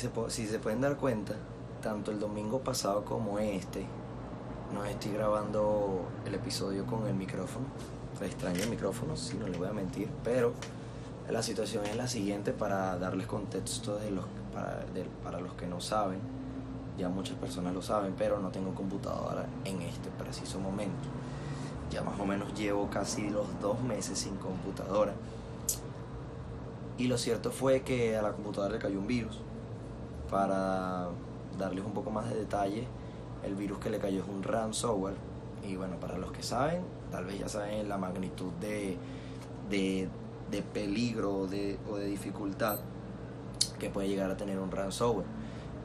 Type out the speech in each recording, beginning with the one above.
se, si se pueden dar cuenta, tanto el domingo pasado como este, no estoy grabando el episodio con el micrófono. Extraño el micrófono, si no les voy a mentir, pero la situación es la siguiente para darles contexto de los, para, para los que no saben. Ya muchas personas lo saben, pero no tengo computadora en este preciso momento. Ya más o menos llevo casi los dos meses sin computadora. Y lo cierto fue que a la computadora le cayó un virus. Para darles un poco más de detalle, el virus que le cayó es un ransomware. Y bueno, para los que saben, tal vez ya saben la magnitud de, de, de peligro de, o de dificultad que puede llegar a tener un ransomware.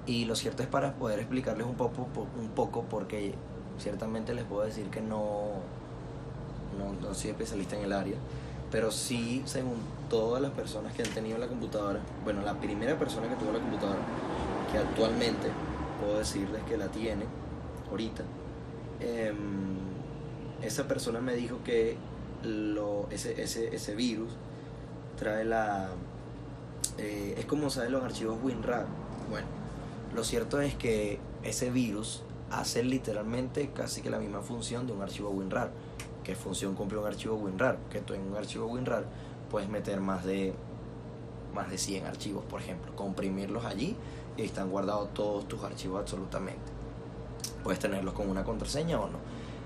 Y lo cierto es para poder explicarles un poco, un poco porque ciertamente les puedo decir que no, no, no soy especialista en el área, pero sí, según todas las personas que han tenido la computadora, bueno, la primera persona que tuvo la computadora, actualmente puedo decirles que la tiene ahorita, em, esa persona me dijo que lo, ese, ese, ese virus trae la... Eh, es como saben los archivos WinRAR. Bueno, lo cierto es que ese virus hace literalmente casi que la misma función de un archivo WinRAR. ¿Qué función cumple un archivo WinRAR? Que tú en un archivo WinRAR puedes meter más de, más de 100 archivos, por ejemplo, comprimirlos allí y están guardados todos tus archivos absolutamente. Puedes tenerlos con una contraseña o no.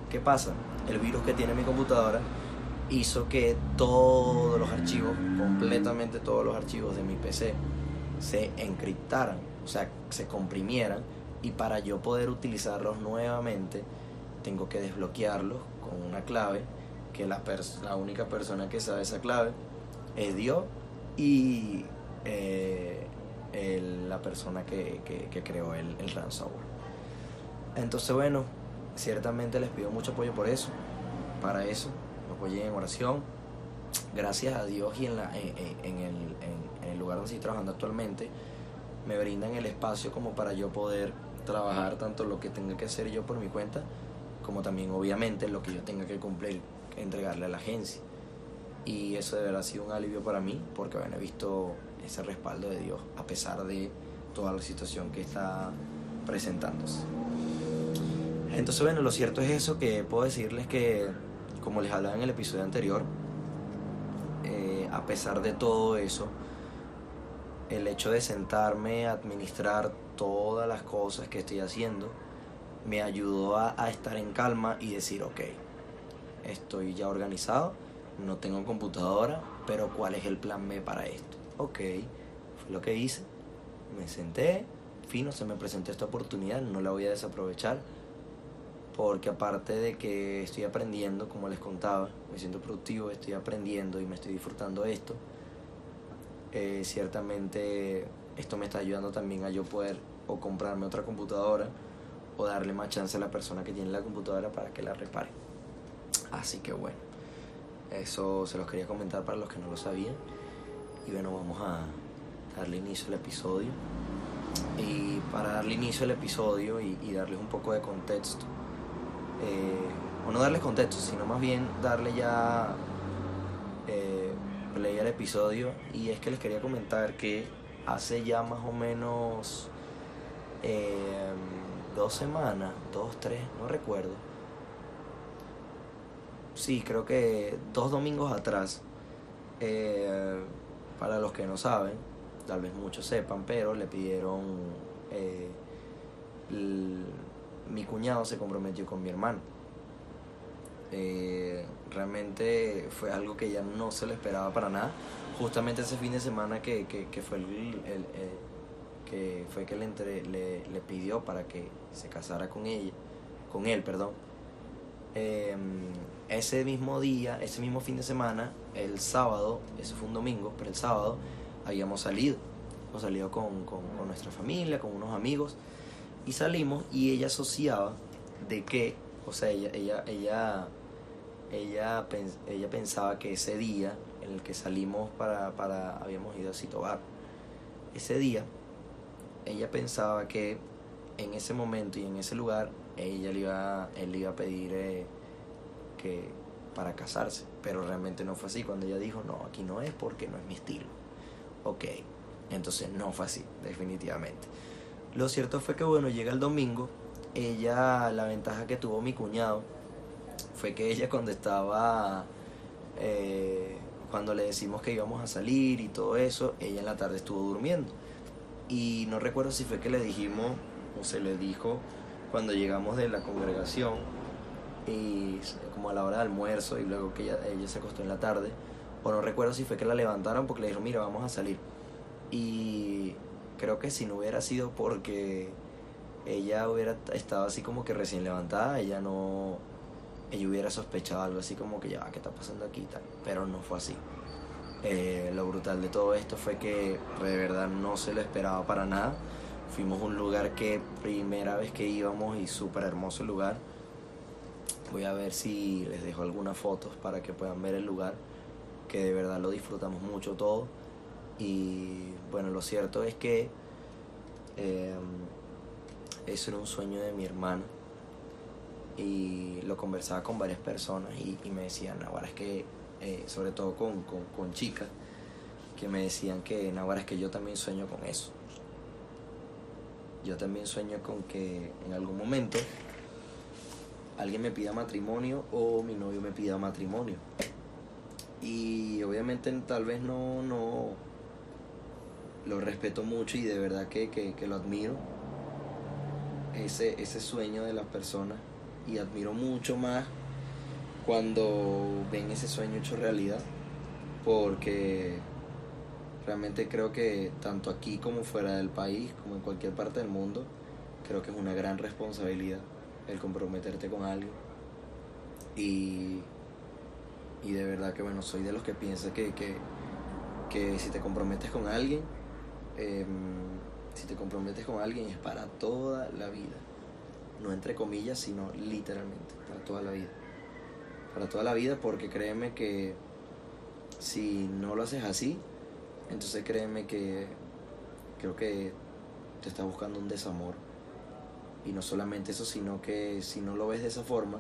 ¿Qué pasa? El virus que tiene mi computadora hizo que todos los archivos, completamente todos los archivos de mi PC, se encriptaran, o sea, se comprimieran y para yo poder utilizarlos nuevamente tengo que desbloquearlos con una clave que la, la única persona que sabe esa clave es Dios y eh, la persona que, que, creó el, el ransomware. Entonces bueno, ciertamente les pido mucho apoyo por eso, para eso apoyen en oración. Gracias a Dios y en, la, en, el, en, el lugar donde estoy trabajando actualmente, me brindan el espacio como para yo poder trabajar tanto lo que tenga que hacer yo por mi cuenta, como también obviamente lo que yo tenga que cumplir, entregarle a la agencia. Y eso de verdad ha sido un alivio para mí, porque bueno, he visto ese respaldo de Dios a pesar de toda la situación que está presentándose. Entonces, bueno, lo cierto es eso, que puedo decirles que como les hablaba en el episodio anterior, eh, a pesar de todo eso, el hecho de sentarme a administrar todas las cosas que estoy haciendo, me ayudó a, estar en calma y decir, ok, estoy ya organizado, no tengo computadora, pero ¿cuál es el plan B para esto? Ok, fue lo que hice, me senté, fino, se me presentó esta oportunidad, no la voy a desaprovechar porque aparte de que estoy aprendiendo, como les contaba, me siento productivo, estoy aprendiendo y me estoy disfrutando esto, eh, ciertamente esto me está ayudando también a yo poder o comprarme otra computadora o darle más chance a la persona que tiene la computadora para que la repare. Así que bueno, eso se los quería comentar para los que no lo sabían. Y bueno, vamos a darle inicio al episodio. Y para darle inicio al episodio y, darles un poco de contexto, eh, o no darle contexto, sino más bien darle ya eh, play al episodio. Y es que les quería comentar que hace ya más o menos eh, dos semanas, dos, tres, no recuerdo. Sí, creo que dos domingos atrás, eh, para los que no saben, tal vez muchos sepan, pero le pidieron mi cuñado se comprometió con mi hermano. Eh, realmente fue algo que ya no se le esperaba para nada. Justamente ese fin de semana que, fue el, que fue que le, entre, le, pidió para que se casara con ella, con él, perdón. Em, ese mismo día, ese mismo fin de semana, el sábado, ese fue un domingo, pero el sábado habíamos salido. Hemos salido con, con nuestra familia, con unos amigos y salimos y ella asociaba de que, o sea, ella, ella, ella, ella, ella pensaba que ese día en el que salimos para, para habíamos ido a Citobar, ese día, ella pensaba que en ese momento y en ese lugar, ella le iba, él le iba a pedir eh, que, para casarse, pero realmente no fue así. Cuando ella dijo, no, aquí no es porque no es mi estilo. Ok, entonces no fue así, definitivamente. Lo cierto fue que, bueno, llega el domingo, ella, la ventaja que tuvo mi cuñado, fue que ella cuando estaba, eh, cuando le decimos que íbamos a salir y todo eso, ella en la tarde estuvo durmiendo. Y no recuerdo si fue que le dijimos se le dijo cuando llegamos de la congregación y como a la hora de almuerzo y luego que ella, ella se acostó en la tarde, o no recuerdo si fue que la levantaron porque le dijeron, mira, vamos a salir. Y creo que si no hubiera sido porque ella hubiera estado así como que recién levantada, ella no, ella hubiera sospechado algo así como que ya, ¿qué está pasando aquí tal? Pero no fue así. Eh, lo brutal de todo esto fue que de verdad no se lo esperaba para nada. Fuimos a un lugar que primera vez que íbamos y súper hermoso lugar. Voy a ver si les dejo algunas fotos para que puedan ver el lugar, que de verdad lo disfrutamos mucho todo. Y bueno, lo cierto es que eh, eso era un sueño de mi hermana y lo conversaba con varias personas y, me decían, ahora es que, eh, sobre todo con, con, chicas, que me decían que ahora es que yo también sueño con eso. Yo también sueño con que en algún momento alguien me pida matrimonio o mi novio me pida matrimonio. Y obviamente tal vez no, no lo respeto mucho y de verdad que, que lo admiro. Ese, ese sueño de las personas y admiro mucho más cuando ven ese sueño hecho realidad, porque realmente creo que tanto aquí como fuera del país, como en cualquier parte del mundo, creo que es una gran responsabilidad el comprometerte con alguien. Y, y de verdad que bueno, soy de los que piensa que, que, que si te comprometes con alguien, em, si te comprometes con alguien es para toda la vida no entre comillas, sino literalmente, para toda la vida. Para toda la vida, porque créeme que si no lo haces así, entonces créeme que creo que te está buscando un desamor. Y no solamente eso, sino que si no lo ves de esa forma,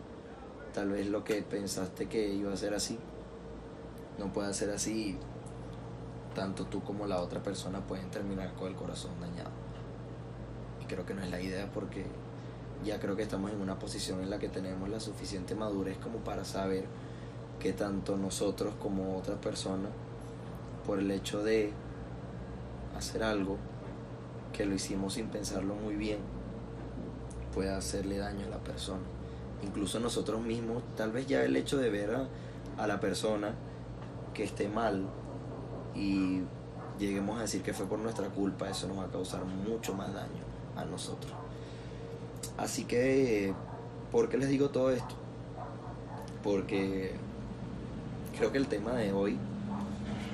tal vez lo que pensaste que iba a ser así, no puede ser así. Tanto tú como la otra persona pueden terminar con el corazón dañado. Y creo que no es la idea porque ya creo que estamos en una posición en la que tenemos la suficiente madurez como para saber que tanto nosotros como otra persona, por el hecho de hacer algo que lo hicimos sin pensarlo muy bien, puede hacerle daño a la persona. Incluso nosotros mismos, tal vez ya el hecho de ver a, a la persona que esté mal y lleguemos a decir que fue por nuestra culpa, eso nos va a causar mucho más daño a nosotros. Así que, ¿por qué les digo todo esto? Porque creo que el tema de hoy,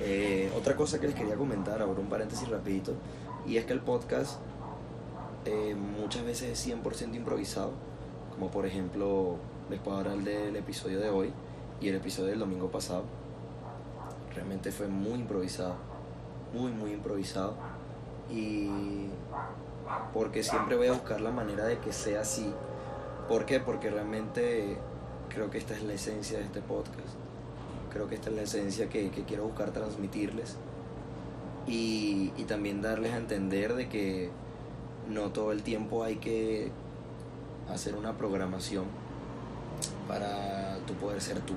eh, otra cosa que les quería comentar, ahora un paréntesis rapidito, y es que el podcast eh, muchas veces es 100% improvisado, como por ejemplo les puedo hablar del episodio de hoy y el episodio del domingo pasado. Realmente fue muy improvisado, muy, muy improvisado. Y porque siempre voy a buscar la manera de que sea así. ¿Por qué? Porque realmente creo que esta es la esencia de este podcast. Creo que esta es la esencia que, quiero buscar transmitirles. Y, también darles a entender de que no todo el tiempo hay que hacer una programación para tu poder ser tú.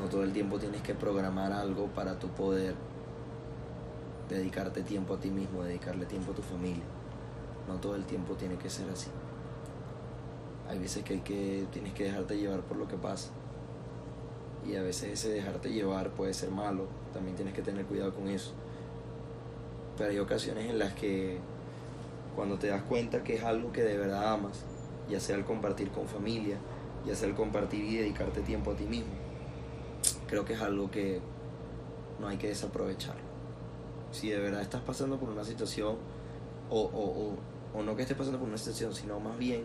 No todo el tiempo tienes que programar algo para tu poder dedicarte tiempo a ti mismo, dedicarle tiempo a tu familia. No todo el tiempo tiene que ser así. Hay veces que, hay que tienes que dejarte llevar por lo que pasa. Y a veces ese dejarte llevar puede ser malo. También tienes que tener cuidado con eso. Pero hay ocasiones en las que cuando te das cuenta que es algo que de verdad amas, ya sea el compartir con familia, ya sea el compartir y dedicarte tiempo a ti mismo, creo que es algo que no hay que desaprovechar si de verdad estás pasando por una situación, o, o, o, no que estés pasando por una situación, sino más bien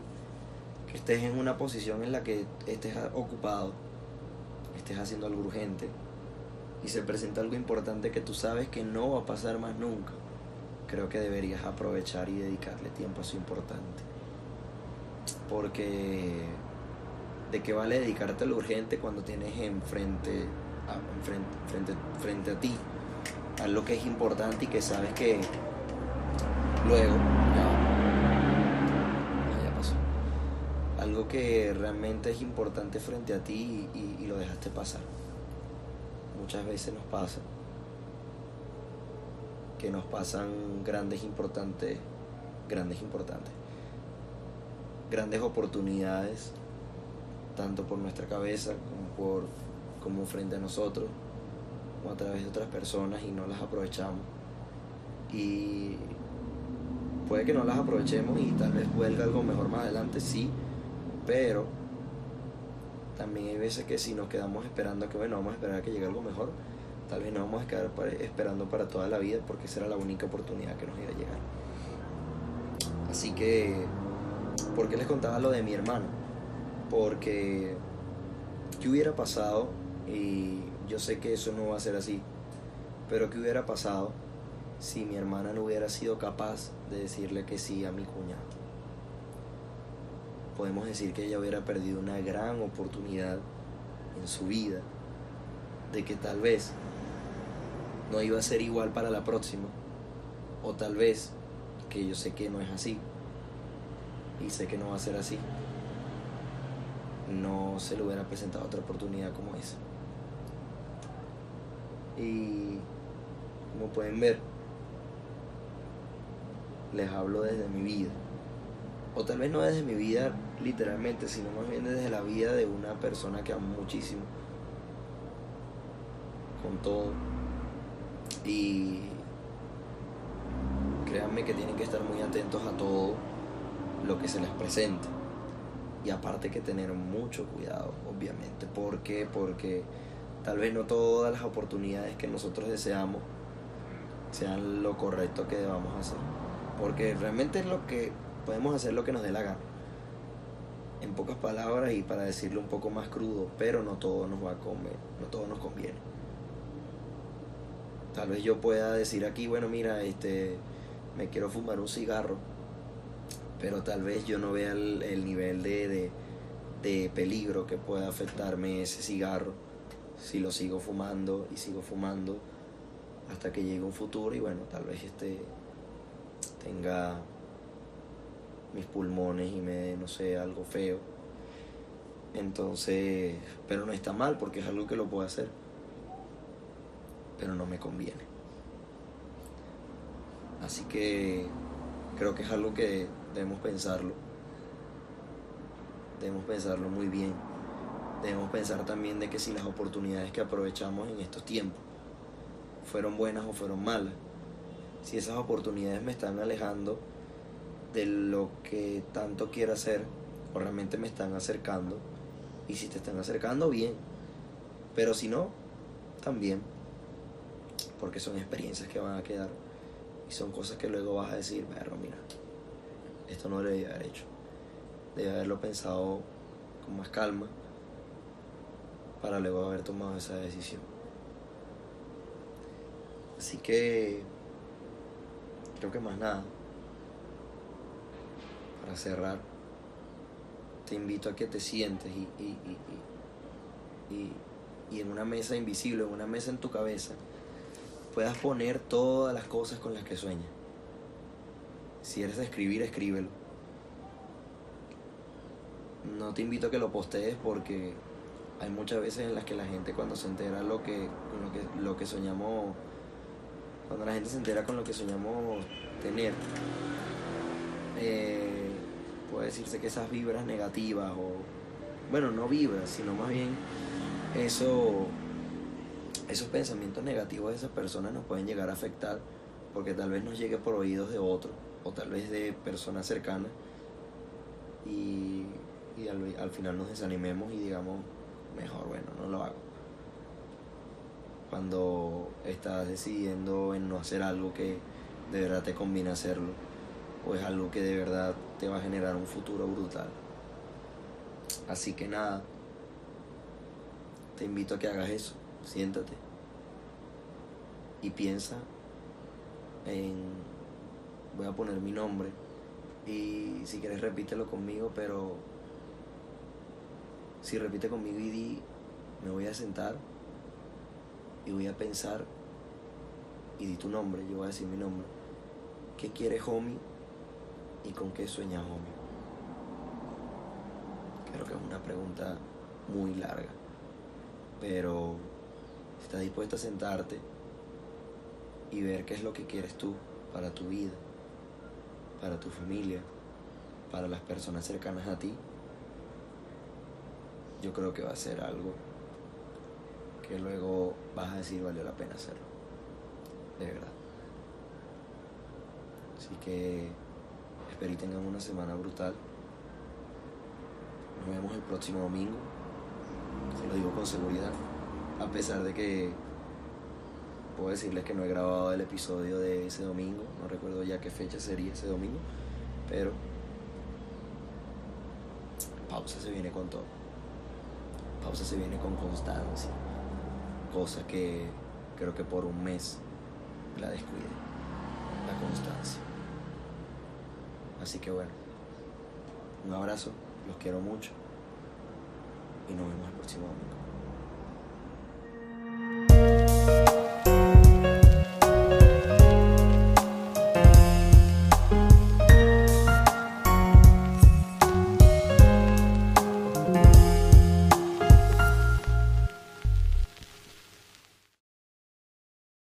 que estés en una posición en la que estés ocupado, estés haciendo algo urgente, y se presenta algo importante que tú sabes que no va a pasar más nunca, creo que deberías aprovechar y dedicarle tiempo a eso importante. Porque ¿De qué vale dedicarte a lo urgente cuando tienes enfrente a, enfrente, frente, frente a ti a lo que es importante y que sabes que luego ya que realmente es importante frente a ti y, y lo dejaste pasar. Muchas veces nos pasa que nos pasan grandes importantes grandes importantes grandes oportunidades tanto por nuestra cabeza como por como frente a nosotros o a través de otras personas y no las aprovechamos. Y puede que no las aprovechemos y tal vez vuelva algo mejor más adelante sí pero también hay veces que si nos quedamos esperando que bueno vamos a esperar a que llegue algo mejor tal vez no vamos a quedar esperando para toda la vida porque esa era la única oportunidad que nos iba a llegar así que ¿por qué les contaba lo de mi hermano? porque ¿qué hubiera pasado? Y yo sé que eso no va a ser así, pero ¿qué hubiera pasado si mi hermana no hubiera sido capaz de decirle que sí a mi cuñado? Podemos decir que ella hubiera perdido una gran oportunidad en su vida, de que tal vez no iba a ser igual para la próxima, o tal vez, que yo sé que no es así, y sé que no va a ser así, no se le hubiera presentado otra oportunidad como esa. Y como pueden ver, les hablo desde mi vida. O tal vez no desde mi vida literalmente, sino más bien desde la vida de una persona que amo muchísimo. Con todo. Y créanme que tienen que estar muy atentos a todo lo que se les presente y aparte que tener mucho cuidado, obviamente. ¿Por qué? Porque tal vez no todas las oportunidades que nosotros deseamos sean lo correcto que debamos hacer. Porque realmente es lo que podemos hacer lo que nos dé la gana. En pocas palabras y para decirlo un poco más crudo, pero no todo nos va a comer, no todo nos conviene. Tal vez yo pueda decir aquí, bueno, mira, este me quiero fumar un cigarro pero tal vez yo no vea el, nivel de, peligro que pueda afectarme ese cigarro si lo sigo fumando y sigo fumando hasta que llegue un futuro y bueno, tal vez este tenga mis pulmones y me no sé, algo feo. Entonces, pero no está mal porque es algo que lo puedo hacer. Pero no me conviene. Así que creo que es algo que debemos pensarlo. Debemos pensarlo muy bien. Debemos pensar también de que si las oportunidades que aprovechamos en estos tiempos fueron buenas o fueron malas, si esas oportunidades me están alejando de lo que tanto quiero hacer o realmente me están acercando, y si te están acercando, bien, pero si no, también, porque son experiencias que van a quedar y son cosas que luego vas a decir, pero mira, esto no lo debía haber hecho. Debía haberlo pensado con más calma para luego haber tomado esa decisión. Así que creo que más nada. Para cerrar, te invito a que te sientes y, y, y, y, en una mesa invisible, en una mesa en tu cabeza, puedas poner todas las cosas con las que sueñas si eres de escribir, escríbelo. No te invito a que lo postees porque hay muchas veces en las que la gente cuando se entera lo que, lo que, lo que soñamos, cuando la gente se entera con lo que soñamos tener, eh, puede decirse que esas vibras negativas o, bueno, no vibras, sino más bien eso, esos pensamientos negativos de esas personas nos pueden llegar a afectar porque tal vez nos llegue por oídos de otros o tal vez de personas cercanas y, al, final nos desanimemos y digamos, mejor, bueno, no lo hago. Cuando estás decidiendo en no hacer algo que de verdad te conviene hacerlo, o es algo que de verdad te va a generar un futuro brutal. Así que nada, te invito a que hagas eso, siéntate y piensa en voy a poner mi nombre y si quieres repítelo conmigo, pero Si repite conmigo y di, me voy a sentar y voy a pensar y di tu nombre, yo voy a decir mi nombre. ¿Qué quiere homie y con qué sueña homie? Creo que es una pregunta muy larga, pero si estás dispuesta a sentarte y ver qué es lo que quieres tú para tu vida, para tu familia, para las personas cercanas a ti, yo creo que va a ser algo que luego vas a decir valió la pena hacerlo. De verdad. Así que espero y tengan una semana brutal. Nos vemos el próximo domingo. Se lo digo con seguridad. A pesar de que puedo decirles que no he grabado el episodio de ese domingo. No recuerdo ya qué fecha sería ese domingo. Pero pausa se viene con todo. Pausa se viene con constancia. Cosa que creo que por un mes la descuide. La constancia. Así que bueno. Un abrazo. Los quiero mucho. Y nos vemos el próximo domingo.